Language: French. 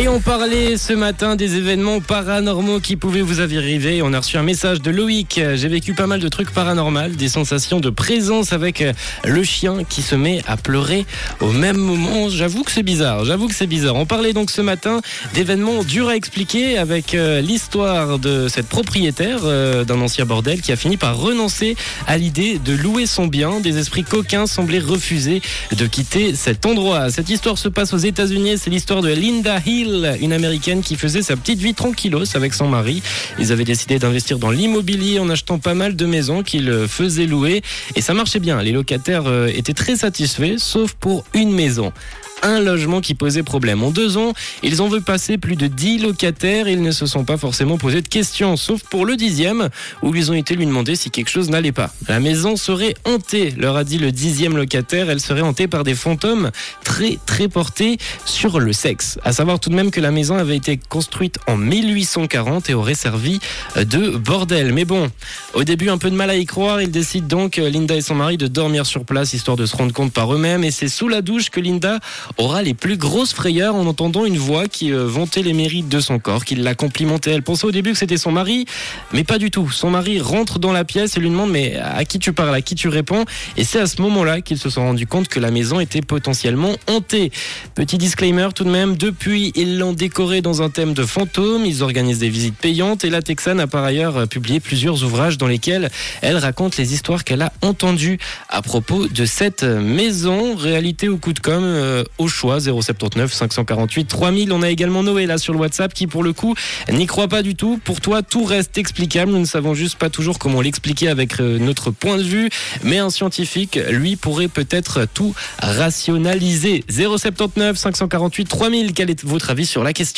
Et on parlait ce matin des événements paranormaux qui pouvaient vous arriver. On a reçu un message de Loïc. J'ai vécu pas mal de trucs paranormaux, des sensations de présence avec le chien qui se met à pleurer au même moment. J'avoue que c'est bizarre. J'avoue que c'est bizarre. On parlait donc ce matin d'événements durs à expliquer avec euh, l'histoire de cette propriétaire euh, d'un ancien bordel qui a fini par renoncer à l'idée de louer son bien. Des esprits coquins semblaient refuser de quitter cet endroit. Cette histoire se passe aux États-Unis. C'est l'histoire de Linda Hill une américaine qui faisait sa petite vie tranquillos avec son mari. Ils avaient décidé d'investir dans l'immobilier en achetant pas mal de maisons qu'ils faisaient louer et ça marchait bien. Les locataires euh, étaient très satisfaits, sauf pour une maison un logement qui posait problème. En deux ans, ils ont vu passer plus de 10 locataires ils ne se sont pas forcément posé de questions, sauf pour le dixième, où ils ont été lui demander si quelque chose n'allait pas. La maison serait hantée, leur a dit le dixième locataire. Elle serait hantée par des fantômes très très portés sur le sexe. À savoir tout de même que la maison avait été construite en 1840 et aurait servi de bordel. Mais bon, au début un peu de mal à y croire, ils décident donc, Linda et son mari, de dormir sur place histoire de se rendre compte par eux-mêmes. Et c'est sous la douche que Linda aura les plus grosses frayeurs en entendant une voix qui euh, vantait les mérites de son corps, qui la complimentait. Elle pensait au début que c'était son mari, mais pas du tout. Son mari rentre dans la pièce et lui demande mais à qui tu parles, à qui tu réponds? Et c'est à ce moment-là qu'ils se sont rendus compte que la maison était potentiellement hantée. Petit disclaimer tout de même, depuis ils l'ont décorée dans un thème de fantômes, ils organisent des visites payantes et la Texane a par ailleurs euh, publié plusieurs ouvrages dans lesquels elle raconte les histoires qu'elle a entendues à propos de cette maison. Réalité ou coup de com' euh, au choix 079 548 3000. On a également Noé là sur le WhatsApp qui pour le coup n'y croit pas du tout. Pour toi, tout reste explicable. Nous ne savons juste pas toujours comment l'expliquer avec euh, notre point de vue. Mais un scientifique, lui, pourrait peut-être tout rationaliser. 079 548 3000. Quel est votre avis sur la question?